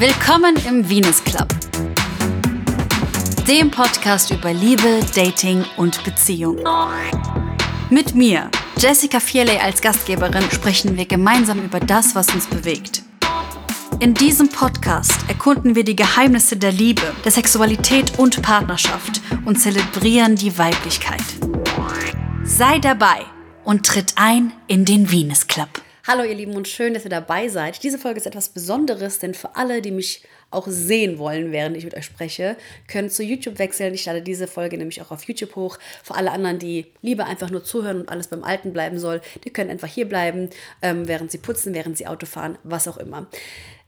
Willkommen im Venus Club, dem Podcast über Liebe, Dating und Beziehung. Mit mir, Jessica Fierley als Gastgeberin, sprechen wir gemeinsam über das, was uns bewegt. In diesem Podcast erkunden wir die Geheimnisse der Liebe, der Sexualität und Partnerschaft und zelebrieren die Weiblichkeit. Sei dabei und tritt ein in den Venus Club. Hallo ihr Lieben und schön, dass ihr dabei seid. Diese Folge ist etwas Besonderes, denn für alle, die mich auch sehen wollen, während ich mit euch spreche, können zu YouTube wechseln. Ich lade diese Folge nämlich auch auf YouTube hoch. Für alle anderen, die lieber einfach nur zuhören und alles beim Alten bleiben soll, die können einfach hier bleiben, ähm, während sie putzen, während sie Auto fahren, was auch immer.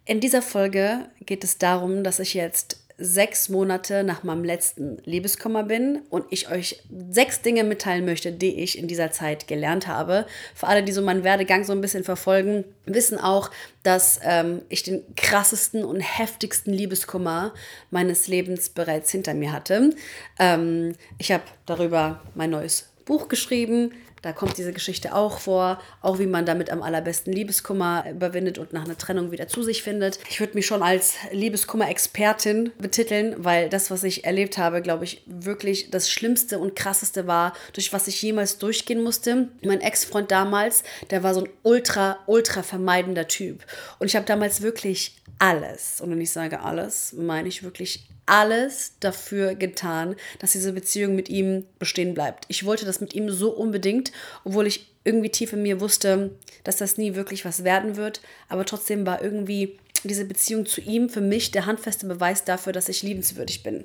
In dieser Folge geht es darum, dass ich jetzt sechs Monate nach meinem letzten Liebeskummer bin und ich euch sechs Dinge mitteilen möchte, die ich in dieser Zeit gelernt habe. Für alle, die so meinen Werdegang so ein bisschen verfolgen, wissen auch, dass ähm, ich den krassesten und heftigsten Liebeskummer meines Lebens bereits hinter mir hatte. Ähm, ich habe darüber mein neues Buch geschrieben, da kommt diese Geschichte auch vor, auch wie man damit am allerbesten Liebeskummer überwindet und nach einer Trennung wieder zu sich findet. Ich würde mich schon als Liebeskummer-Expertin betiteln, weil das, was ich erlebt habe, glaube ich, wirklich das Schlimmste und Krasseste war, durch was ich jemals durchgehen musste. Mein Ex-Freund damals, der war so ein ultra, ultra vermeidender Typ. Und ich habe damals wirklich alles, und wenn ich sage alles, meine ich wirklich alles dafür getan, dass diese Beziehung mit ihm bestehen bleibt. Ich wollte das mit ihm so unbedingt, obwohl ich irgendwie tief in mir wusste, dass das nie wirklich was werden wird. Aber trotzdem war irgendwie diese Beziehung zu ihm für mich der handfeste Beweis dafür, dass ich liebenswürdig bin.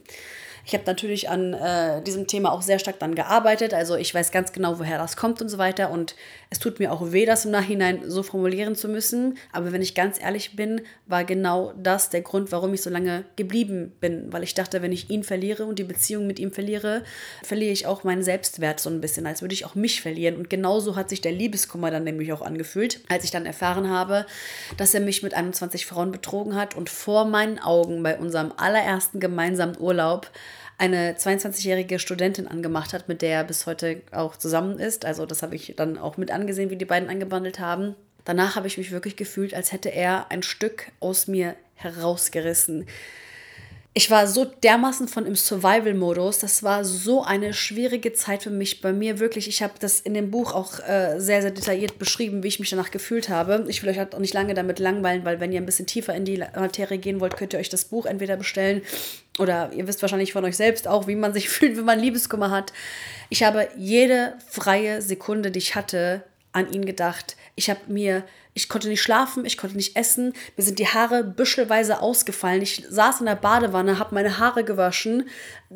Ich habe natürlich an äh, diesem Thema auch sehr stark dann gearbeitet. Also ich weiß ganz genau, woher das kommt und so weiter. Und es tut mir auch weh, das im Nachhinein so formulieren zu müssen. Aber wenn ich ganz ehrlich bin, war genau das der Grund, warum ich so lange geblieben bin. Weil ich dachte, wenn ich ihn verliere und die Beziehung mit ihm verliere, verliere ich auch meinen Selbstwert so ein bisschen, als würde ich auch mich verlieren. Und genauso hat sich der Liebeskummer dann nämlich auch angefühlt, als ich dann erfahren habe, dass er mich mit 21 Frauen betrogen hat und vor meinen Augen bei unserem allerersten gemeinsamen Urlaub eine 22-jährige Studentin angemacht hat, mit der er bis heute auch zusammen ist. Also das habe ich dann auch mit angesehen, wie die beiden angebandelt haben. Danach habe ich mich wirklich gefühlt, als hätte er ein Stück aus mir herausgerissen ich war so dermaßen von im Survival-Modus. Das war so eine schwierige Zeit für mich. Bei mir wirklich, ich habe das in dem Buch auch äh, sehr, sehr detailliert beschrieben, wie ich mich danach gefühlt habe. Ich will euch halt auch nicht lange damit langweilen, weil wenn ihr ein bisschen tiefer in die Materie gehen wollt, könnt ihr euch das Buch entweder bestellen oder ihr wisst wahrscheinlich von euch selbst auch, wie man sich fühlt, wenn man Liebeskummer hat. Ich habe jede freie Sekunde, die ich hatte, an ihn gedacht. Ich habe mir ich konnte nicht schlafen, ich konnte nicht essen. Mir sind die Haare büschelweise ausgefallen. Ich saß in der Badewanne, habe meine Haare gewaschen,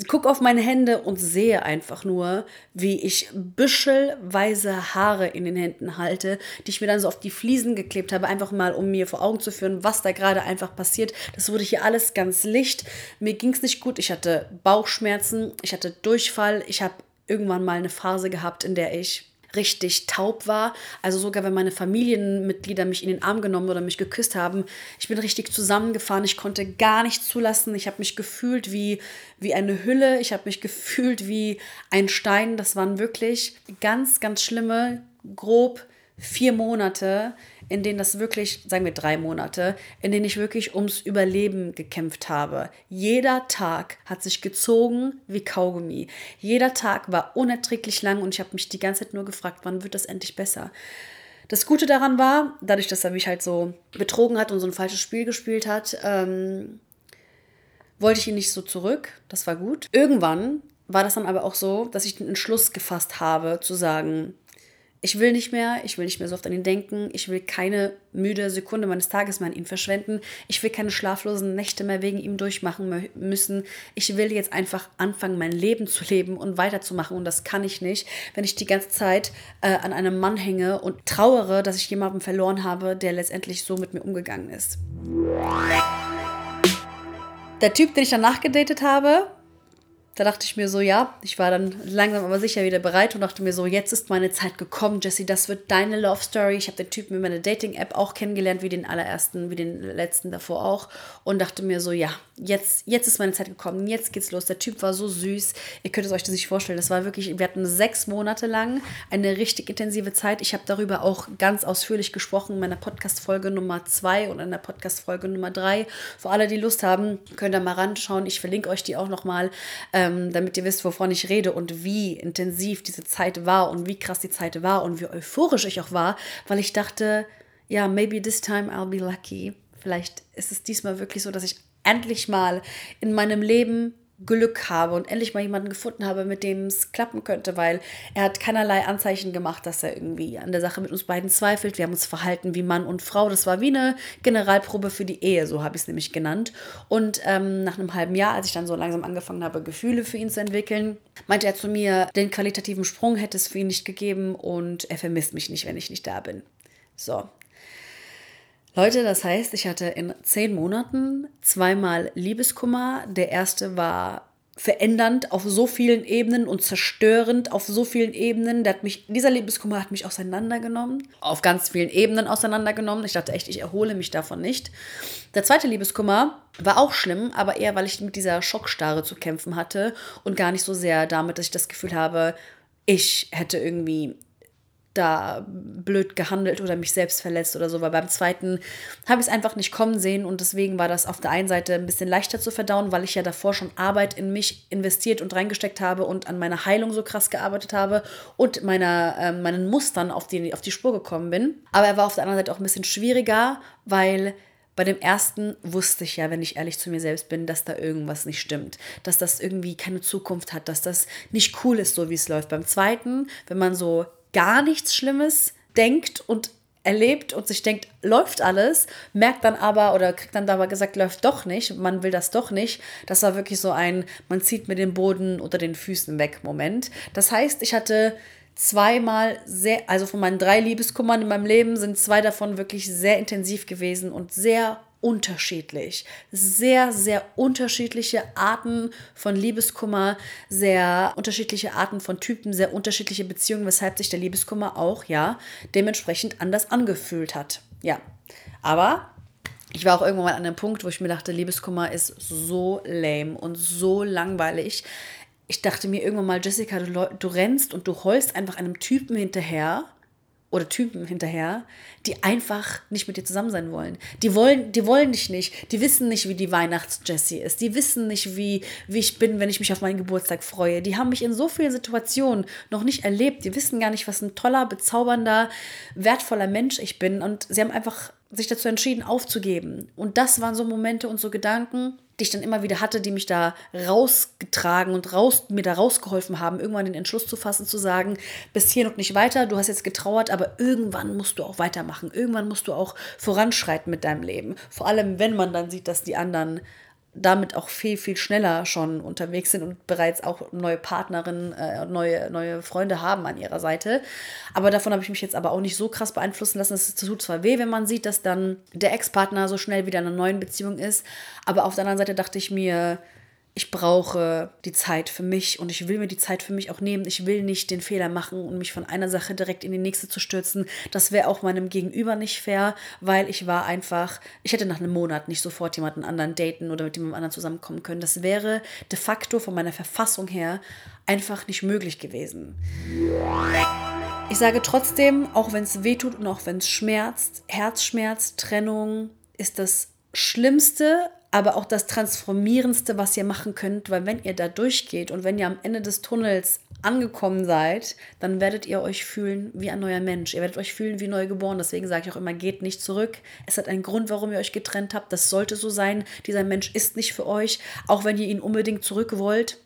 gucke auf meine Hände und sehe einfach nur, wie ich büschelweise Haare in den Händen halte, die ich mir dann so auf die Fliesen geklebt habe, einfach mal, um mir vor Augen zu führen, was da gerade einfach passiert. Das wurde hier alles ganz licht. Mir ging es nicht gut. Ich hatte Bauchschmerzen, ich hatte Durchfall. Ich habe irgendwann mal eine Phase gehabt, in der ich richtig taub war. Also sogar wenn meine Familienmitglieder mich in den Arm genommen oder mich geküsst haben, ich bin richtig zusammengefahren. Ich konnte gar nichts zulassen. Ich habe mich gefühlt wie, wie eine Hülle. Ich habe mich gefühlt wie ein Stein. Das waren wirklich ganz, ganz schlimme, grob vier Monate, in denen das wirklich, sagen wir drei Monate, in denen ich wirklich ums Überleben gekämpft habe. Jeder Tag hat sich gezogen wie Kaugummi. Jeder Tag war unerträglich lang und ich habe mich die ganze Zeit nur gefragt, wann wird das endlich besser? Das Gute daran war, dadurch, dass er mich halt so betrogen hat und so ein falsches Spiel gespielt hat, ähm, wollte ich ihn nicht so zurück. Das war gut. Irgendwann war das dann aber auch so, dass ich den Entschluss gefasst habe, zu sagen, ich will nicht mehr, ich will nicht mehr so oft an ihn denken, ich will keine müde Sekunde meines Tages mehr an ihn verschwenden, ich will keine schlaflosen Nächte mehr wegen ihm durchmachen müssen, ich will jetzt einfach anfangen, mein Leben zu leben und weiterzumachen und das kann ich nicht, wenn ich die ganze Zeit äh, an einem Mann hänge und trauere, dass ich jemanden verloren habe, der letztendlich so mit mir umgegangen ist. Der Typ, den ich danach gedatet habe, da dachte ich mir so, ja, ich war dann langsam aber sicher wieder bereit und dachte mir so, jetzt ist meine Zeit gekommen, Jessie, das wird deine Love Story. Ich habe den Typen in meiner Dating-App auch kennengelernt, wie den allerersten, wie den letzten davor auch. Und dachte mir so, ja, jetzt, jetzt ist meine Zeit gekommen, jetzt geht's los. Der Typ war so süß. Ihr könnt es euch das nicht vorstellen. Das war wirklich, wir hatten sechs Monate lang eine richtig intensive Zeit. Ich habe darüber auch ganz ausführlich gesprochen in meiner Podcast-Folge Nummer zwei und in der Podcast-Folge Nummer drei. Für alle, die Lust haben, könnt ihr mal ranschauen. Ich verlinke euch die auch nochmal. Ähm, damit ihr wisst, wovon ich rede und wie intensiv diese Zeit war und wie krass die Zeit war und wie euphorisch ich auch war, weil ich dachte, ja, maybe this time I'll be lucky. Vielleicht ist es diesmal wirklich so, dass ich endlich mal in meinem Leben Glück habe und endlich mal jemanden gefunden habe, mit dem es klappen könnte, weil er hat keinerlei Anzeichen gemacht, dass er irgendwie an der Sache mit uns beiden zweifelt. Wir haben uns verhalten wie Mann und Frau. Das war wie eine Generalprobe für die Ehe, so habe ich es nämlich genannt. Und ähm, nach einem halben Jahr, als ich dann so langsam angefangen habe, Gefühle für ihn zu entwickeln, meinte er zu mir, den qualitativen Sprung hätte es für ihn nicht gegeben und er vermisst mich nicht, wenn ich nicht da bin. So, Leute, das heißt, ich hatte in zehn Monaten zweimal Liebeskummer. Der erste war verändernd auf so vielen Ebenen und zerstörend auf so vielen Ebenen. Der hat mich, dieser Liebeskummer hat mich auseinandergenommen, auf ganz vielen Ebenen auseinandergenommen. Ich dachte echt, ich erhole mich davon nicht. Der zweite Liebeskummer war auch schlimm, aber eher, weil ich mit dieser Schockstarre zu kämpfen hatte und gar nicht so sehr damit, dass ich das Gefühl habe, ich hätte irgendwie da blöd gehandelt oder mich selbst verletzt oder so, weil beim zweiten habe ich es einfach nicht kommen sehen und deswegen war das auf der einen Seite ein bisschen leichter zu verdauen, weil ich ja davor schon Arbeit in mich investiert und reingesteckt habe und an meiner Heilung so krass gearbeitet habe und meiner, äh, meinen Mustern auf die, auf die Spur gekommen bin. Aber er war auf der anderen Seite auch ein bisschen schwieriger, weil bei dem ersten wusste ich ja, wenn ich ehrlich zu mir selbst bin, dass da irgendwas nicht stimmt, dass das irgendwie keine Zukunft hat, dass das nicht cool ist, so wie es läuft. Beim zweiten, wenn man so gar nichts Schlimmes denkt und erlebt und sich denkt, läuft alles, merkt dann aber oder kriegt dann dabei gesagt, läuft doch nicht, man will das doch nicht. Das war wirklich so ein, man zieht mir den Boden unter den Füßen weg Moment. Das heißt, ich hatte zweimal sehr, also von meinen drei Liebeskummern in meinem Leben sind zwei davon wirklich sehr intensiv gewesen und sehr unterschiedlich. Sehr, sehr unterschiedliche Arten von Liebeskummer, sehr unterschiedliche Arten von Typen, sehr unterschiedliche Beziehungen, weshalb sich der Liebeskummer auch, ja, dementsprechend anders angefühlt hat. Ja. Aber ich war auch irgendwann mal an einem Punkt, wo ich mir dachte, Liebeskummer ist so lame und so langweilig. Ich dachte mir irgendwann mal, Jessica, du, du rennst und du heulst einfach einem Typen hinterher oder Typen hinterher, die einfach nicht mit dir zusammen sein wollen. Die wollen, die wollen dich nicht. Die wissen nicht, wie die Weihnachts-Jessie ist. Die wissen nicht, wie, wie ich bin, wenn ich mich auf meinen Geburtstag freue. Die haben mich in so vielen Situationen noch nicht erlebt. Die wissen gar nicht, was ein toller, bezaubernder, wertvoller Mensch ich bin. Und sie haben einfach sich dazu entschieden, aufzugeben. Und das waren so Momente und so Gedanken, die ich dann immer wieder hatte, die mich da rausgetragen und raus, mir da rausgeholfen haben, irgendwann den Entschluss zu fassen, zu sagen, bis hier noch nicht weiter, du hast jetzt getrauert, aber irgendwann musst du auch weitermachen. Irgendwann musst du auch voranschreiten mit deinem Leben. Vor allem, wenn man dann sieht, dass die anderen damit auch viel, viel schneller schon unterwegs sind und bereits auch neue Partnerinnen, äh, neue, neue Freunde haben an ihrer Seite. Aber davon habe ich mich jetzt aber auch nicht so krass beeinflussen lassen. Es tut zwar weh, wenn man sieht, dass dann der Ex-Partner so schnell wieder in einer neuen Beziehung ist, aber auf der anderen Seite dachte ich mir, ich brauche die Zeit für mich und ich will mir die Zeit für mich auch nehmen. Ich will nicht den Fehler machen und mich von einer Sache direkt in die nächste zu stürzen. Das wäre auch meinem Gegenüber nicht fair, weil ich war einfach, ich hätte nach einem Monat nicht sofort jemanden anderen daten oder mit jemandem anderen zusammenkommen können. Das wäre de facto von meiner Verfassung her einfach nicht möglich gewesen. Ich sage trotzdem, auch wenn es wehtut und auch wenn es schmerzt, Herzschmerz, Trennung ist das Schlimmste, aber auch das Transformierendste, was ihr machen könnt, weil wenn ihr da durchgeht und wenn ihr am Ende des Tunnels angekommen seid, dann werdet ihr euch fühlen wie ein neuer Mensch. Ihr werdet euch fühlen wie neu geboren. Deswegen sage ich auch immer, geht nicht zurück. Es hat einen Grund, warum ihr euch getrennt habt. Das sollte so sein. Dieser Mensch ist nicht für euch, auch wenn ihr ihn unbedingt zurück wollt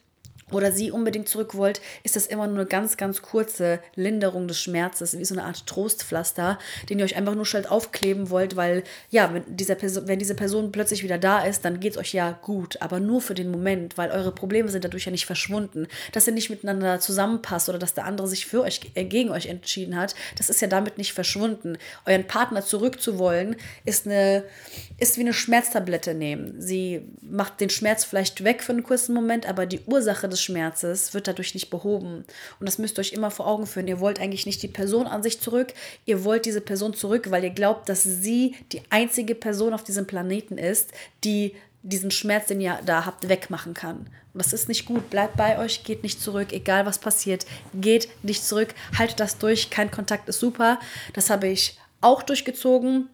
oder sie unbedingt zurück wollt, ist das immer nur eine ganz, ganz kurze Linderung des Schmerzes, wie so eine Art Trostpflaster, den ihr euch einfach nur schnell aufkleben wollt, weil ja, wenn, dieser Person, wenn diese Person plötzlich wieder da ist, dann geht es euch ja gut, aber nur für den Moment, weil eure Probleme sind dadurch ja nicht verschwunden. Dass ihr nicht miteinander zusammenpasst oder dass der andere sich für euch, äh, gegen euch entschieden hat, das ist ja damit nicht verschwunden. Euren Partner zurückzuwollen, ist, eine, ist wie eine Schmerztablette nehmen. Sie macht den Schmerz vielleicht weg für einen kurzen Moment, aber die Ursache des des Schmerzes wird dadurch nicht behoben. Und das müsst ihr euch immer vor Augen führen. Ihr wollt eigentlich nicht die Person an sich zurück, ihr wollt diese Person zurück, weil ihr glaubt, dass sie die einzige Person auf diesem Planeten ist, die diesen Schmerz, den ihr da habt, wegmachen kann. Und das ist nicht gut. Bleibt bei euch, geht nicht zurück, egal was passiert. Geht nicht zurück, haltet das durch. Kein Kontakt ist super. Das habe ich auch durchgezogen.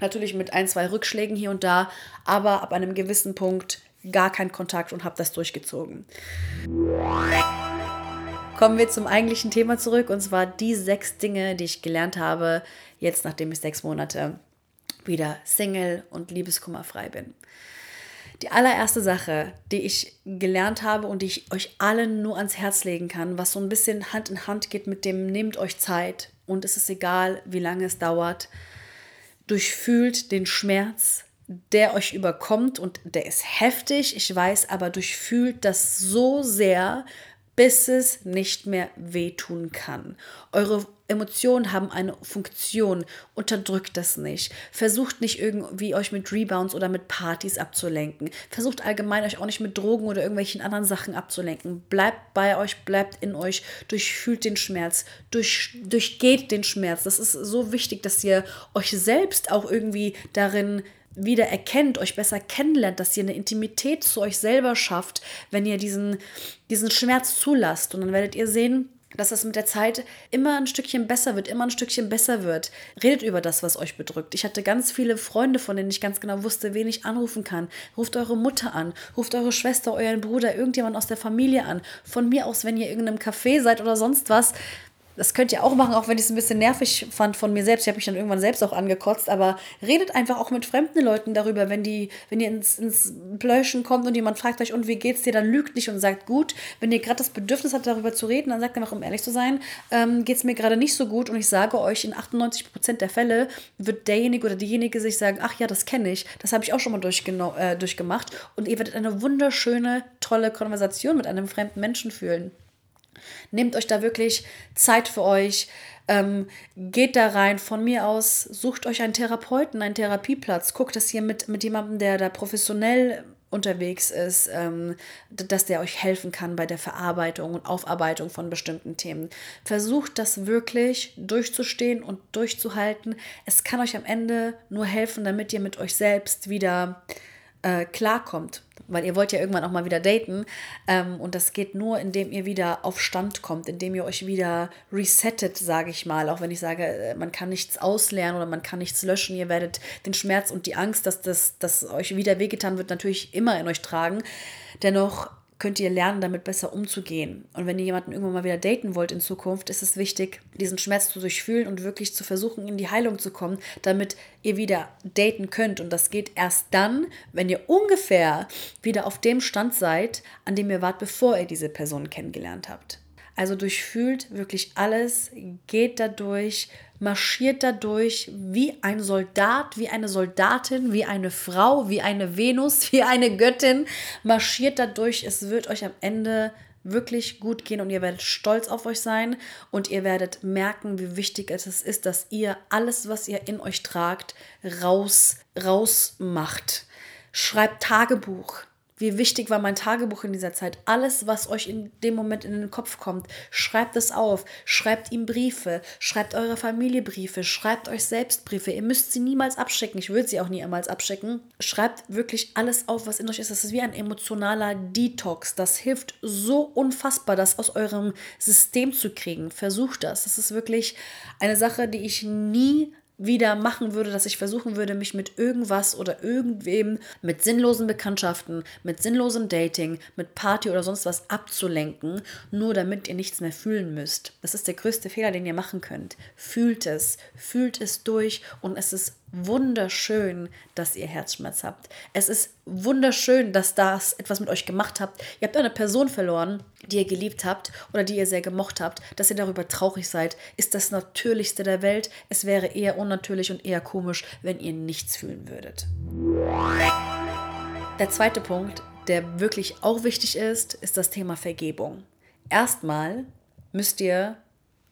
Natürlich mit ein, zwei Rückschlägen hier und da, aber ab einem gewissen Punkt gar kein Kontakt und habe das durchgezogen. Kommen wir zum eigentlichen Thema zurück und zwar die sechs Dinge, die ich gelernt habe, jetzt nachdem ich sechs Monate wieder Single und liebeskummerfrei bin. Die allererste Sache, die ich gelernt habe und die ich euch allen nur ans Herz legen kann, was so ein bisschen Hand in Hand geht mit dem, nehmt euch Zeit und es ist egal, wie lange es dauert, durchfühlt den Schmerz, der euch überkommt und der ist heftig, ich weiß, aber durchfühlt das so sehr, bis es nicht mehr wehtun kann. Eure Emotionen haben eine Funktion. Unterdrückt das nicht. Versucht nicht irgendwie euch mit Rebounds oder mit Partys abzulenken. Versucht allgemein euch auch nicht mit Drogen oder irgendwelchen anderen Sachen abzulenken. Bleibt bei euch, bleibt in euch, durchfühlt den Schmerz, durch, durchgeht den Schmerz. Das ist so wichtig, dass ihr euch selbst auch irgendwie darin wieder erkennt, euch besser kennenlernt, dass ihr eine Intimität zu euch selber schafft, wenn ihr diesen, diesen Schmerz zulasst. Und dann werdet ihr sehen, dass das mit der Zeit immer ein Stückchen besser wird, immer ein Stückchen besser wird. Redet über das, was euch bedrückt. Ich hatte ganz viele Freunde, von denen ich ganz genau wusste, wen ich anrufen kann. Ruft eure Mutter an, ruft eure Schwester, euren Bruder, irgendjemand aus der Familie an. Von mir aus, wenn ihr in irgendeinem Café seid oder sonst was, das könnt ihr auch machen, auch wenn ich es ein bisschen nervig fand von mir selbst. Ich habe mich dann irgendwann selbst auch angekotzt, aber redet einfach auch mit fremden Leuten darüber, wenn die, wenn ihr ins, ins Plöschen kommt und jemand fragt euch, und wie geht's dir, dann lügt nicht und sagt gut. Wenn ihr gerade das Bedürfnis habt, darüber zu reden, dann sagt einfach, um ehrlich zu sein, ähm, geht es mir gerade nicht so gut und ich sage euch, in 98% der Fälle wird derjenige oder diejenige sich sagen, ach ja, das kenne ich, das habe ich auch schon mal äh, durchgemacht und ihr werdet eine wunderschöne, tolle Konversation mit einem fremden Menschen fühlen. Nehmt euch da wirklich Zeit für euch. Ähm, geht da rein. Von mir aus sucht euch einen Therapeuten, einen Therapieplatz. Guckt, dass ihr mit, mit jemandem, der da professionell unterwegs ist, ähm, dass der euch helfen kann bei der Verarbeitung und Aufarbeitung von bestimmten Themen. Versucht das wirklich durchzustehen und durchzuhalten. Es kann euch am Ende nur helfen, damit ihr mit euch selbst wieder äh, klarkommt. Weil ihr wollt ja irgendwann auch mal wieder daten. Ähm, und das geht nur, indem ihr wieder auf Stand kommt, indem ihr euch wieder resettet, sage ich mal. Auch wenn ich sage, äh, man kann nichts auslernen oder man kann nichts löschen. Ihr werdet den Schmerz und die Angst, dass das dass euch wieder wehgetan wird, natürlich immer in euch tragen. Dennoch könnt ihr lernen, damit besser umzugehen. Und wenn ihr jemanden irgendwann mal wieder daten wollt in Zukunft, ist es wichtig, diesen Schmerz zu durchfühlen und wirklich zu versuchen, in die Heilung zu kommen, damit ihr wieder daten könnt. Und das geht erst dann, wenn ihr ungefähr wieder auf dem Stand seid, an dem ihr wart, bevor ihr diese Person kennengelernt habt. Also durchfühlt wirklich alles, geht dadurch, marschiert dadurch wie ein Soldat, wie eine Soldatin, wie eine Frau, wie eine Venus, wie eine Göttin, marschiert dadurch. Es wird euch am Ende wirklich gut gehen und ihr werdet stolz auf euch sein und ihr werdet merken, wie wichtig es ist, dass ihr alles, was ihr in euch tragt, raus, raus macht. Schreibt Tagebuch. Wie wichtig war mein Tagebuch in dieser Zeit? Alles, was euch in dem Moment in den Kopf kommt, schreibt es auf. Schreibt ihm Briefe. Schreibt eurer Familie Briefe. Schreibt euch selbst Briefe. Ihr müsst sie niemals abschicken. Ich würde sie auch niemals abschicken. Schreibt wirklich alles auf, was in euch ist. Das ist wie ein emotionaler Detox. Das hilft so unfassbar, das aus eurem System zu kriegen. Versucht das. Das ist wirklich eine Sache, die ich nie wieder machen würde, dass ich versuchen würde, mich mit irgendwas oder irgendwem, mit sinnlosen Bekanntschaften, mit sinnlosem Dating, mit Party oder sonst was abzulenken, nur damit ihr nichts mehr fühlen müsst. Das ist der größte Fehler, den ihr machen könnt. Fühlt es, fühlt es durch und es ist wunderschön, dass ihr Herzschmerz habt. Es ist wunderschön, dass das etwas mit euch gemacht habt. Ihr habt eine Person verloren, die ihr geliebt habt oder die ihr sehr gemocht habt. Dass ihr darüber traurig seid, ist das Natürlichste der Welt. Es wäre eher unnatürlich und eher komisch, wenn ihr nichts fühlen würdet. Der zweite Punkt, der wirklich auch wichtig ist, ist das Thema Vergebung. Erstmal müsst ihr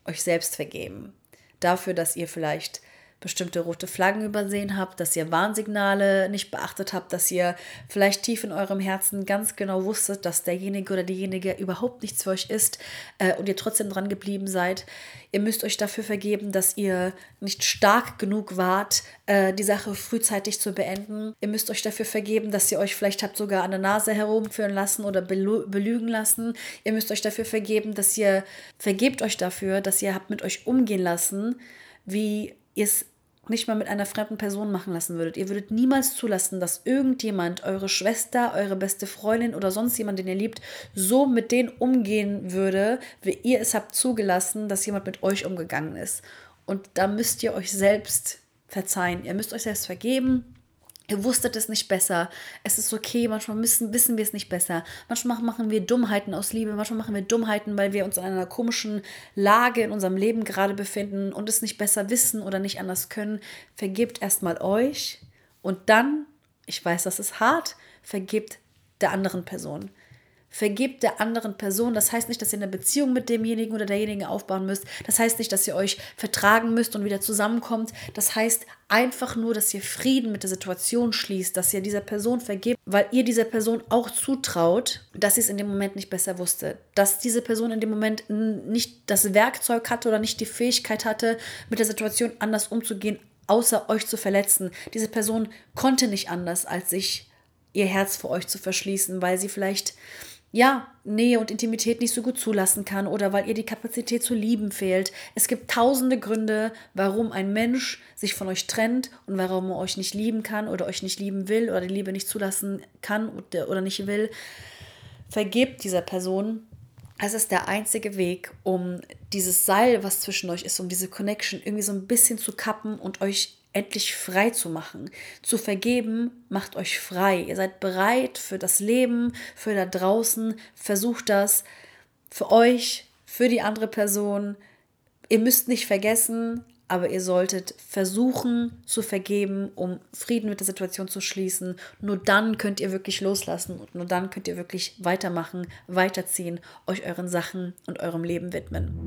euch selbst vergeben. Dafür, dass ihr vielleicht bestimmte rote Flaggen übersehen habt, dass ihr Warnsignale nicht beachtet habt, dass ihr vielleicht tief in eurem Herzen ganz genau wusstet, dass derjenige oder diejenige überhaupt nichts für euch ist äh, und ihr trotzdem dran geblieben seid. Ihr müsst euch dafür vergeben, dass ihr nicht stark genug wart, äh, die Sache frühzeitig zu beenden. Ihr müsst euch dafür vergeben, dass ihr euch vielleicht habt sogar an der Nase herumführen lassen oder belügen lassen. Ihr müsst euch dafür vergeben, dass ihr vergebt euch dafür, dass ihr habt mit euch umgehen lassen, wie ihr es nicht mal mit einer fremden Person machen lassen würdet. Ihr würdet niemals zulassen, dass irgendjemand, eure Schwester, eure beste Freundin oder sonst jemand, den ihr liebt, so mit denen umgehen würde, wie ihr es habt zugelassen, dass jemand mit euch umgegangen ist. Und da müsst ihr euch selbst verzeihen. Ihr müsst euch selbst vergeben Ihr wusstet es nicht besser. Es ist okay, manchmal müssen, wissen wir es nicht besser. Manchmal machen wir Dummheiten aus Liebe, manchmal machen wir Dummheiten, weil wir uns in einer komischen Lage in unserem Leben gerade befinden und es nicht besser wissen oder nicht anders können. Vergebt erstmal euch und dann, ich weiß, das ist hart, vergebt der anderen Person. Vergebt der anderen Person. Das heißt nicht, dass ihr eine Beziehung mit demjenigen oder derjenigen aufbauen müsst. Das heißt nicht, dass ihr euch vertragen müsst und wieder zusammenkommt. Das heißt einfach nur, dass ihr Frieden mit der Situation schließt, dass ihr dieser Person vergebt, weil ihr dieser Person auch zutraut, dass sie es in dem Moment nicht besser wusste. Dass diese Person in dem Moment nicht das Werkzeug hatte oder nicht die Fähigkeit hatte, mit der Situation anders umzugehen, außer euch zu verletzen. Diese Person konnte nicht anders, als sich ihr Herz vor euch zu verschließen, weil sie vielleicht ja, Nähe und Intimität nicht so gut zulassen kann oder weil ihr die Kapazität zu lieben fehlt. Es gibt tausende Gründe, warum ein Mensch sich von euch trennt und warum er euch nicht lieben kann oder euch nicht lieben will oder die Liebe nicht zulassen kann oder nicht will. Vergebt dieser Person. Es ist der einzige Weg, um dieses Seil, was zwischen euch ist, um diese Connection irgendwie so ein bisschen zu kappen und euch endlich frei zu machen. Zu vergeben macht euch frei. Ihr seid bereit für das Leben, für da draußen. Versucht das für euch, für die andere Person. Ihr müsst nicht vergessen, aber ihr solltet versuchen zu vergeben, um Frieden mit der Situation zu schließen. Nur dann könnt ihr wirklich loslassen und nur dann könnt ihr wirklich weitermachen, weiterziehen, euch euren Sachen und eurem Leben widmen.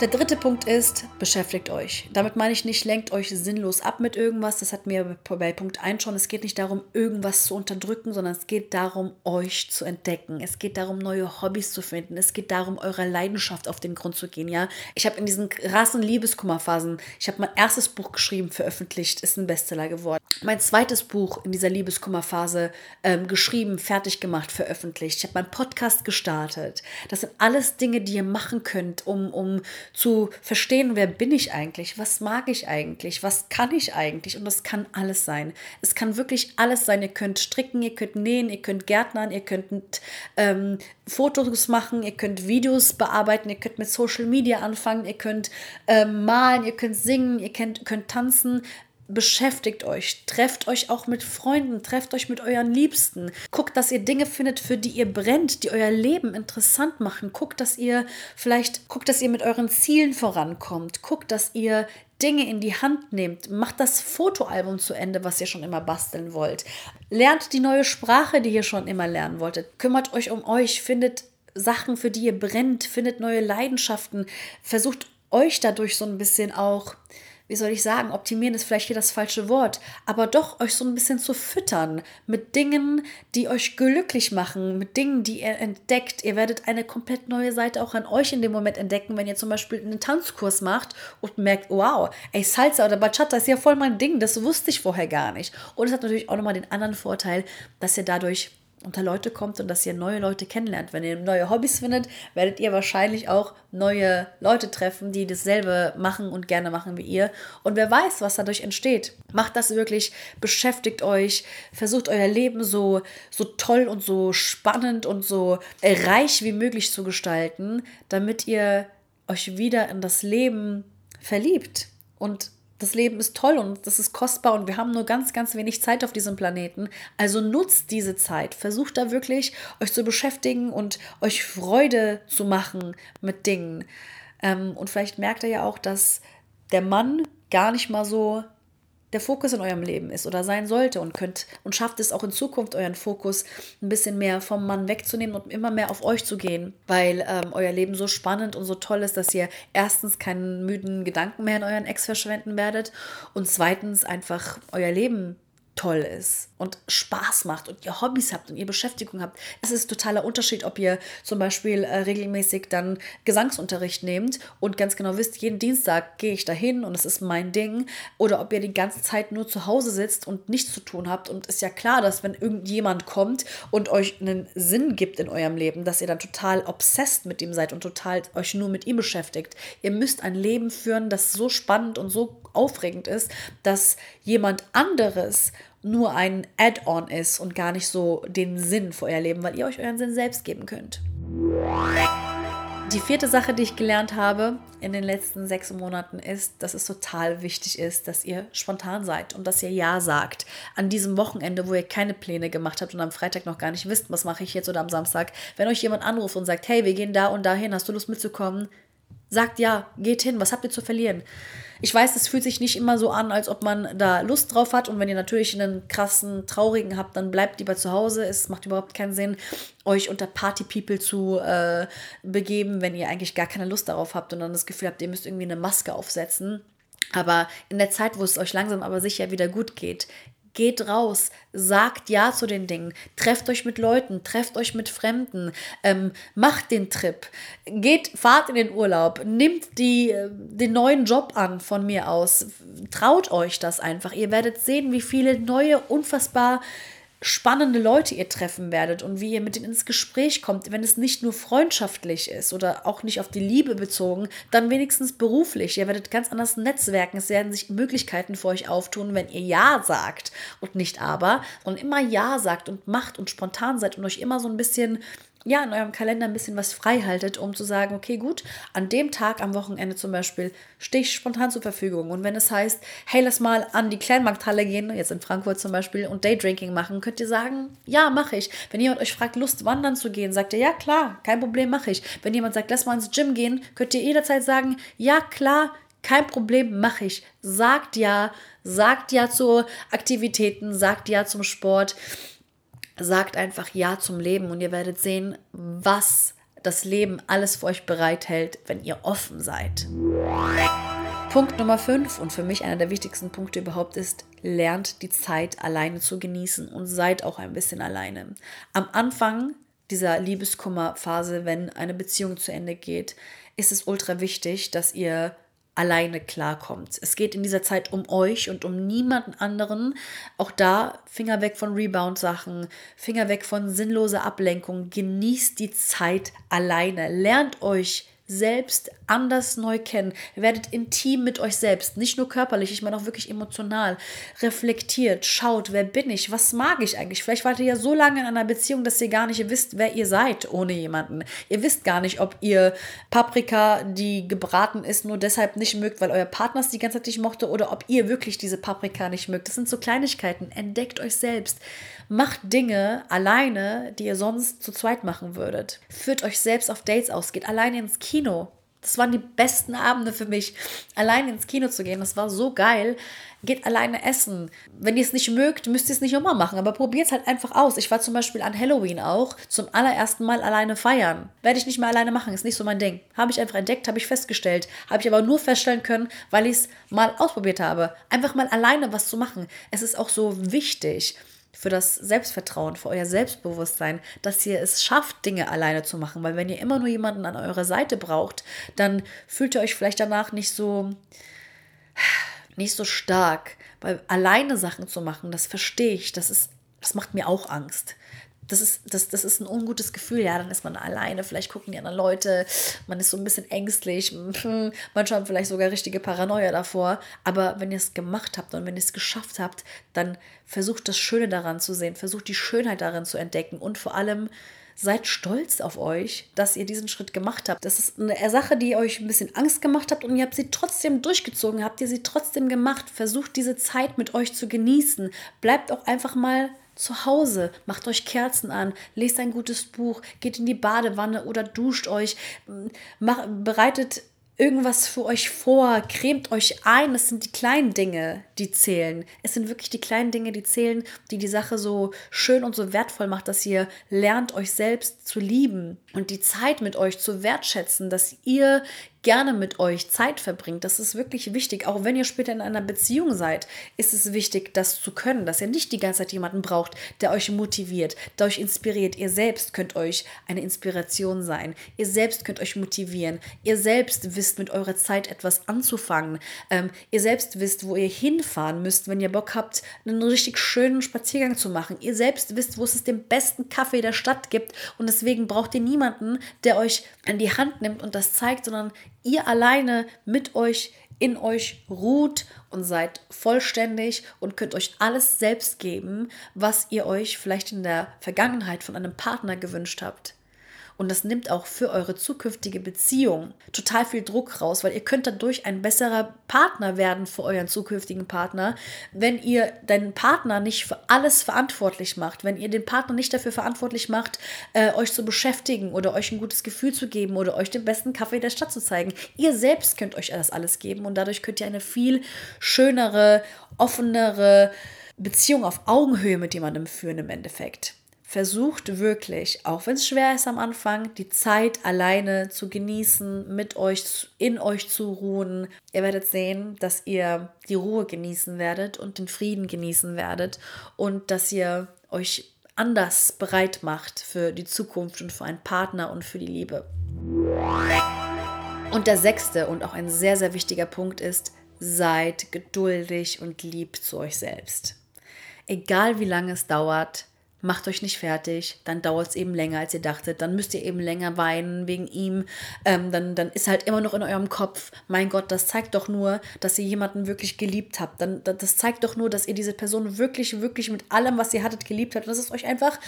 Der dritte Punkt ist, beschäftigt euch. Damit meine ich nicht, lenkt euch sinnlos ab mit irgendwas. Das hat mir bei Punkt 1 schon. Es geht nicht darum, irgendwas zu unterdrücken, sondern es geht darum, euch zu entdecken. Es geht darum, neue Hobbys zu finden. Es geht darum, eurer Leidenschaft auf den Grund zu gehen. Ja, ich habe in diesen krassen Liebeskummerphasen, ich habe mein erstes Buch geschrieben, veröffentlicht, ist ein Bestseller geworden. Mein zweites Buch in dieser Liebeskummerphase ähm, geschrieben, fertig gemacht, veröffentlicht. Ich habe meinen Podcast gestartet. Das sind alles Dinge, die ihr machen könnt, um, um zu verstehen, wer bin ich eigentlich, was mag ich eigentlich, was kann ich eigentlich und das kann alles sein. Es kann wirklich alles sein. Ihr könnt stricken, ihr könnt nähen, ihr könnt gärtnern, ihr könnt ähm, Fotos machen, ihr könnt Videos bearbeiten, ihr könnt mit Social Media anfangen, ihr könnt ähm, malen, ihr könnt singen, ihr könnt, könnt tanzen, beschäftigt euch, trefft euch auch mit Freunden, trefft euch mit euren Liebsten. Guckt, dass ihr Dinge findet, für die ihr brennt, die euer Leben interessant machen. Guckt, dass ihr vielleicht, guckt, dass ihr mit euren Zielen vorankommt. Guckt, dass ihr Dinge in die Hand nehmt. Macht das Fotoalbum zu Ende, was ihr schon immer basteln wollt. Lernt die neue Sprache, die ihr schon immer lernen wolltet. Kümmert euch um euch, findet Sachen, für die ihr brennt, findet neue Leidenschaften. Versucht euch dadurch so ein bisschen auch wie soll ich sagen, optimieren ist vielleicht hier das falsche Wort, aber doch euch so ein bisschen zu füttern mit Dingen, die euch glücklich machen, mit Dingen, die ihr entdeckt. Ihr werdet eine komplett neue Seite auch an euch in dem Moment entdecken, wenn ihr zum Beispiel einen Tanzkurs macht und merkt, wow, ey, Salsa oder Bachata ist ja voll mein Ding, das wusste ich vorher gar nicht. Und es hat natürlich auch nochmal den anderen Vorteil, dass ihr dadurch unter Leute kommt und dass ihr neue Leute kennenlernt. Wenn ihr neue Hobbys findet, werdet ihr wahrscheinlich auch neue Leute treffen, die dasselbe machen und gerne machen wie ihr. Und wer weiß, was dadurch entsteht. Macht das wirklich, beschäftigt euch, versucht euer Leben so, so toll und so spannend und so reich wie möglich zu gestalten, damit ihr euch wieder in das Leben verliebt und das Leben ist toll und das ist kostbar und wir haben nur ganz, ganz wenig Zeit auf diesem Planeten. Also nutzt diese Zeit. Versucht da wirklich euch zu beschäftigen und euch Freude zu machen mit Dingen. Ähm, und vielleicht merkt ihr ja auch, dass der Mann gar nicht mal so der Fokus in eurem Leben ist oder sein sollte und könnt und schafft es auch in Zukunft euren Fokus ein bisschen mehr vom Mann wegzunehmen und immer mehr auf euch zu gehen, weil ähm, euer Leben so spannend und so toll ist, dass ihr erstens keinen müden Gedanken mehr in euren Ex verschwenden werdet und zweitens einfach euer Leben toll ist und Spaß macht und ihr Hobbys habt und ihr Beschäftigung habt. Es ist totaler Unterschied, ob ihr zum Beispiel äh, regelmäßig dann Gesangsunterricht nehmt und ganz genau wisst, jeden Dienstag gehe ich dahin und es ist mein Ding oder ob ihr die ganze Zeit nur zu Hause sitzt und nichts zu tun habt und ist ja klar, dass wenn irgendjemand kommt und euch einen Sinn gibt in eurem Leben, dass ihr dann total obsessed mit ihm seid und total euch nur mit ihm beschäftigt. Ihr müsst ein Leben führen, das so spannend und so aufregend ist, dass jemand anderes nur ein Add-on ist und gar nicht so den Sinn für euer Leben, weil ihr euch euren Sinn selbst geben könnt. Die vierte Sache, die ich gelernt habe in den letzten sechs Monaten, ist, dass es total wichtig ist, dass ihr spontan seid und dass ihr Ja sagt. An diesem Wochenende, wo ihr keine Pläne gemacht habt und am Freitag noch gar nicht wisst, was mache ich jetzt oder am Samstag, wenn euch jemand anruft und sagt, hey, wir gehen da und dahin, hast du Lust mitzukommen? Sagt ja, geht hin, was habt ihr zu verlieren? Ich weiß, es fühlt sich nicht immer so an, als ob man da Lust drauf hat. Und wenn ihr natürlich einen krassen, traurigen habt, dann bleibt lieber zu Hause. Es macht überhaupt keinen Sinn, euch unter Party-People zu äh, begeben, wenn ihr eigentlich gar keine Lust darauf habt und dann das Gefühl habt, ihr müsst irgendwie eine Maske aufsetzen. Aber in der Zeit, wo es euch langsam aber sicher wieder gut geht, Geht raus, sagt Ja zu den Dingen, trefft euch mit Leuten, trefft euch mit Fremden, ähm, macht den Trip, geht, fahrt in den Urlaub, nimmt die, äh, den neuen Job an von mir aus, traut euch das einfach. Ihr werdet sehen, wie viele neue, unfassbar spannende Leute ihr treffen werdet und wie ihr mit denen ins Gespräch kommt, wenn es nicht nur freundschaftlich ist oder auch nicht auf die Liebe bezogen, dann wenigstens beruflich. Ihr werdet ganz anders netzwerken. Es werden sich Möglichkeiten für euch auftun, wenn ihr Ja sagt und nicht aber, sondern immer Ja sagt und macht und spontan seid und euch immer so ein bisschen ja, in eurem Kalender ein bisschen was frei haltet, um zu sagen, okay, gut, an dem Tag am Wochenende zum Beispiel stehe ich spontan zur Verfügung. Und wenn es heißt, hey, lass mal an die Kleinmarkthalle gehen, jetzt in Frankfurt zum Beispiel, und Daydrinking machen, könnt ihr sagen, ja, mache ich. Wenn jemand euch fragt, Lust wandern zu gehen, sagt ihr, ja, klar, kein Problem, mache ich. Wenn jemand sagt, lass mal ins Gym gehen, könnt ihr jederzeit sagen, ja, klar, kein Problem, mache ich. Sagt ja, sagt ja zu Aktivitäten, sagt ja zum Sport sagt einfach Ja zum Leben und ihr werdet sehen, was das Leben alles für euch bereithält, wenn ihr offen seid. Punkt Nummer 5 und für mich einer der wichtigsten Punkte überhaupt ist, lernt die Zeit alleine zu genießen und seid auch ein bisschen alleine. Am Anfang dieser Liebeskummerphase, wenn eine Beziehung zu Ende geht, ist es ultra wichtig, dass ihr alleine klarkommt. Es geht in dieser Zeit um euch und um niemanden anderen. Auch da Finger weg von Rebound-Sachen, Finger weg von sinnloser Ablenkung. Genießt die Zeit alleine. Lernt euch selbst anders neu kennen. Werdet intim mit euch selbst, nicht nur körperlich, ich meine auch wirklich emotional. Reflektiert, schaut, wer bin ich, was mag ich eigentlich. Vielleicht wart ihr ja so lange in einer Beziehung, dass ihr gar nicht wisst, wer ihr seid ohne jemanden. Ihr wisst gar nicht, ob ihr Paprika, die gebraten ist, nur deshalb nicht mögt, weil euer Partner es die ganze Zeit nicht mochte oder ob ihr wirklich diese Paprika nicht mögt. Das sind so Kleinigkeiten. Entdeckt euch selbst. Macht Dinge alleine, die ihr sonst zu zweit machen würdet. Führt euch selbst auf Dates aus, geht alleine ins Kino. Das waren die besten Abende für mich, alleine ins Kino zu gehen. Das war so geil. Geht alleine essen. Wenn ihr es nicht mögt, müsst ihr es nicht immer machen, aber probiert es halt einfach aus. Ich war zum Beispiel an Halloween auch zum allerersten Mal alleine feiern. Werde ich nicht mehr alleine machen, ist nicht so mein Ding. Habe ich einfach entdeckt, habe ich festgestellt. Habe ich aber nur feststellen können, weil ich es mal ausprobiert habe. Einfach mal alleine was zu machen. Es ist auch so wichtig für das Selbstvertrauen, für euer Selbstbewusstsein, dass ihr es schafft, Dinge alleine zu machen. Weil wenn ihr immer nur jemanden an eurer Seite braucht, dann fühlt ihr euch vielleicht danach nicht so, nicht so stark. Weil alleine Sachen zu machen, das verstehe ich, das ist, das macht mir auch Angst das ist, das, das ist ein ungutes Gefühl. Ja, dann ist man alleine, vielleicht gucken die anderen Leute, man ist so ein bisschen ängstlich, manchmal vielleicht sogar richtige Paranoia davor. Aber wenn ihr es gemacht habt und wenn ihr es geschafft habt, dann versucht das Schöne daran zu sehen, versucht die Schönheit darin zu entdecken und vor allem seid stolz auf euch, dass ihr diesen Schritt gemacht habt. Das ist eine Sache, die euch ein bisschen Angst gemacht habt und ihr habt sie trotzdem durchgezogen, habt ihr sie trotzdem gemacht. Versucht diese Zeit mit euch zu genießen. Bleibt auch einfach mal zu Hause, macht euch Kerzen an, lest ein gutes Buch, geht in die Badewanne oder duscht euch, macht, bereitet irgendwas für euch vor, cremt euch ein. Das sind die kleinen Dinge, die zählen. Es sind wirklich die kleinen Dinge, die zählen, die die Sache so schön und so wertvoll macht, dass ihr lernt, euch selbst zu lieben und die Zeit mit euch zu wertschätzen, dass ihr gerne mit euch Zeit verbringt. Das ist wirklich wichtig. Auch wenn ihr später in einer Beziehung seid, ist es wichtig, das zu können, dass ihr nicht die ganze Zeit jemanden braucht, der euch motiviert, der euch inspiriert. Ihr selbst könnt euch eine Inspiration sein. Ihr selbst könnt euch motivieren. Ihr selbst wisst mit eurer Zeit etwas anzufangen. Ähm, ihr selbst wisst, wo ihr hinfahren müsst, wenn ihr Bock habt, einen richtig schönen Spaziergang zu machen. Ihr selbst wisst, wo es den besten Kaffee der Stadt gibt und deswegen braucht ihr niemanden, der euch an die Hand nimmt und das zeigt, sondern ihr alleine mit euch in euch ruht und seid vollständig und könnt euch alles selbst geben, was ihr euch vielleicht in der Vergangenheit von einem Partner gewünscht habt. Und das nimmt auch für eure zukünftige Beziehung total viel Druck raus, weil ihr könnt dadurch ein besserer Partner werden für euren zukünftigen Partner, wenn ihr deinen Partner nicht für alles verantwortlich macht, wenn ihr den Partner nicht dafür verantwortlich macht, äh, euch zu beschäftigen oder euch ein gutes Gefühl zu geben oder euch den besten Kaffee der Stadt zu zeigen. Ihr selbst könnt euch das alles geben und dadurch könnt ihr eine viel schönere, offenere Beziehung auf Augenhöhe mit jemandem führen im Endeffekt versucht wirklich, auch wenn es schwer ist am Anfang, die Zeit alleine zu genießen, mit euch, in euch zu ruhen. Ihr werdet sehen, dass ihr die Ruhe genießen werdet und den Frieden genießen werdet und dass ihr euch anders bereit macht für die Zukunft und für einen Partner und für die Liebe. Und der sechste und auch ein sehr, sehr wichtiger Punkt ist, seid geduldig und lieb zu euch selbst. Egal wie lange es dauert, macht euch nicht fertig, dann dauert es eben länger, als ihr dachtet, dann müsst ihr eben länger weinen wegen ihm, ähm, dann, dann ist halt immer noch in eurem Kopf, mein Gott, das zeigt doch nur, dass ihr jemanden wirklich geliebt habt, dann, das zeigt doch nur, dass ihr diese Person wirklich, wirklich mit allem, was ihr hattet, geliebt habt. Und dass es euch einfach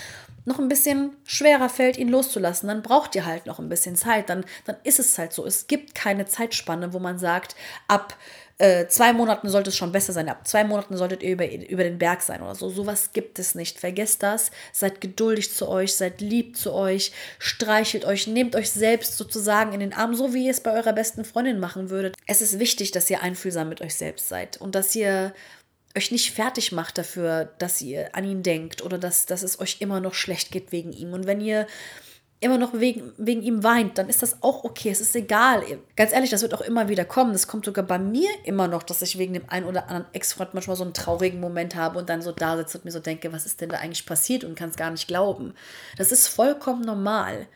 noch ein bisschen schwerer fällt, ihn loszulassen, dann braucht ihr halt noch ein bisschen Zeit, dann, dann ist es halt so, es gibt keine Zeitspanne, wo man sagt, ab äh, zwei Monaten sollte es schon besser sein. Ab zwei Monaten solltet ihr über, über den Berg sein oder so. Sowas gibt es nicht. Vergesst das. Seid geduldig zu euch, seid lieb zu euch, streichelt euch, nehmt euch selbst sozusagen in den Arm, so wie ihr es bei eurer besten Freundin machen würdet. Es ist wichtig, dass ihr einfühlsam mit euch selbst seid und dass ihr euch nicht fertig macht dafür, dass ihr an ihn denkt oder dass, dass es euch immer noch schlecht geht wegen ihm. Und wenn ihr immer noch wegen, wegen ihm weint, dann ist das auch okay. Es ist egal. Ganz ehrlich, das wird auch immer wieder kommen. Es kommt sogar bei mir immer noch, dass ich wegen dem einen oder anderen Ex-Freund manchmal so einen traurigen Moment habe und dann so da sitze und mir so denke, was ist denn da eigentlich passiert und kann es gar nicht glauben. Das ist vollkommen normal.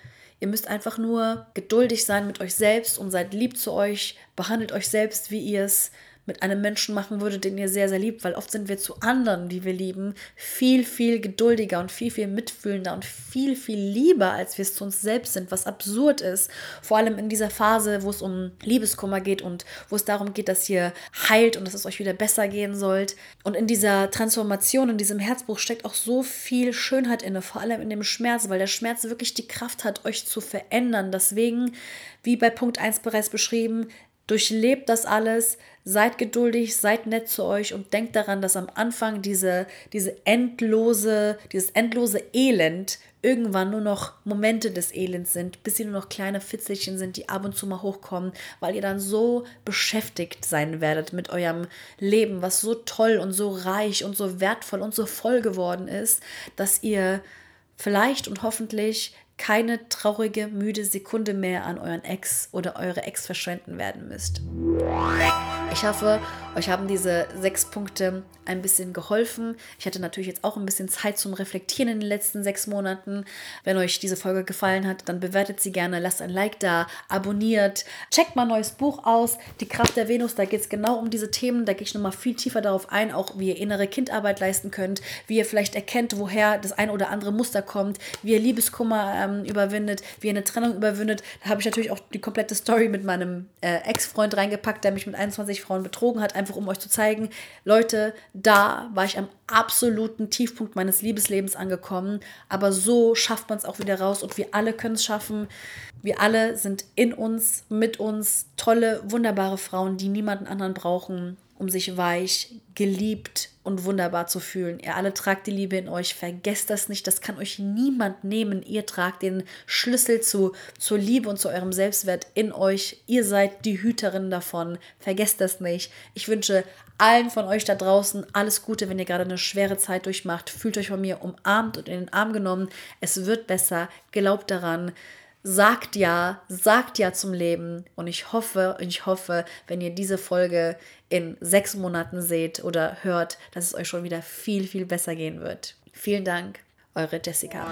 Ihr müsst einfach nur geduldig sein mit euch selbst und seid lieb zu euch. Behandelt euch selbst, wie ihr es mit einem Menschen machen würde, den ihr sehr, sehr liebt, weil oft sind wir zu anderen, die wir lieben, viel, viel geduldiger und viel, viel mitfühlender und viel, viel lieber, als wir es zu uns selbst sind, was absurd ist. Vor allem in dieser Phase, wo es um Liebeskummer geht und wo es darum geht, dass ihr heilt und dass es euch wieder besser gehen sollt. Und in dieser Transformation, in diesem Herzbruch steckt auch so viel Schönheit inne, vor allem in dem Schmerz, weil der Schmerz wirklich die Kraft hat, euch zu verändern. Deswegen, wie bei Punkt 1 bereits beschrieben, Durchlebt das alles, seid geduldig, seid nett zu euch und denkt daran, dass am Anfang diese, diese endlose, dieses endlose Elend irgendwann nur noch Momente des Elends sind, bis sie nur noch kleine Fitzelchen sind, die ab und zu mal hochkommen, weil ihr dann so beschäftigt sein werdet mit eurem Leben, was so toll und so reich und so wertvoll und so voll geworden ist, dass ihr vielleicht und hoffentlich keine traurige, müde Sekunde mehr an euren Ex oder eure Ex verschwenden werden müsst. Ich hoffe, euch haben diese sechs Punkte ein bisschen geholfen. Ich hatte natürlich jetzt auch ein bisschen Zeit zum Reflektieren in den letzten sechs Monaten. Wenn euch diese Folge gefallen hat, dann bewertet sie gerne, lasst ein Like da, abonniert, checkt mein neues Buch aus, Die Kraft der Venus. Da geht es genau um diese Themen. Da gehe ich nochmal viel tiefer darauf ein, auch wie ihr innere Kindarbeit leisten könnt, wie ihr vielleicht erkennt, woher das ein oder andere Muster kommt, wie ihr Liebeskummer ähm, überwindet, wie ihr eine Trennung überwindet. Da habe ich natürlich auch die komplette Story mit meinem äh, Ex-Freund reingepackt, der mich mit 21 Frauen betrogen hat, einfach um euch zu zeigen, Leute, da war ich am absoluten Tiefpunkt meines Liebeslebens angekommen, aber so schafft man es auch wieder raus und wir alle können es schaffen. Wir alle sind in uns, mit uns tolle, wunderbare Frauen, die niemanden anderen brauchen um sich weich, geliebt und wunderbar zu fühlen. Ihr alle tragt die Liebe in euch, vergesst das nicht, das kann euch niemand nehmen. Ihr tragt den Schlüssel zu, zur Liebe und zu eurem Selbstwert in euch. Ihr seid die Hüterin davon, vergesst das nicht. Ich wünsche allen von euch da draußen alles Gute, wenn ihr gerade eine schwere Zeit durchmacht. Fühlt euch von mir umarmt und in den Arm genommen. Es wird besser, glaubt daran sagt ja, sagt ja zum Leben. Und ich hoffe, ich hoffe, wenn ihr diese Folge in sechs Monaten seht oder hört, dass es euch schon wieder viel, viel besser gehen wird. Vielen Dank, eure Jessica.